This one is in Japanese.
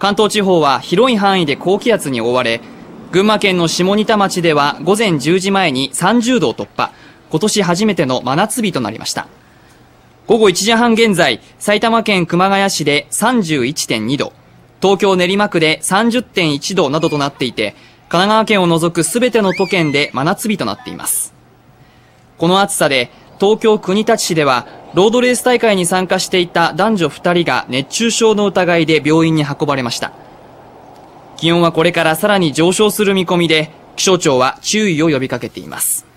関東地方は広い範囲で高気圧に覆われ群馬県の下仁田町では午前10時前に30度を突破。今年初めての真夏日となりました。午後1時半現在埼玉県熊谷市で31.2度。東京練馬区で30.1度などとなっていて神奈川県を除く全ての都県で真夏日となっています。この暑さで東京国立市ではロードレース大会に参加していた男女2人が熱中症の疑いで病院に運ばれました。気温はこれからさらに上昇する見込みで気象庁は注意を呼びかけています。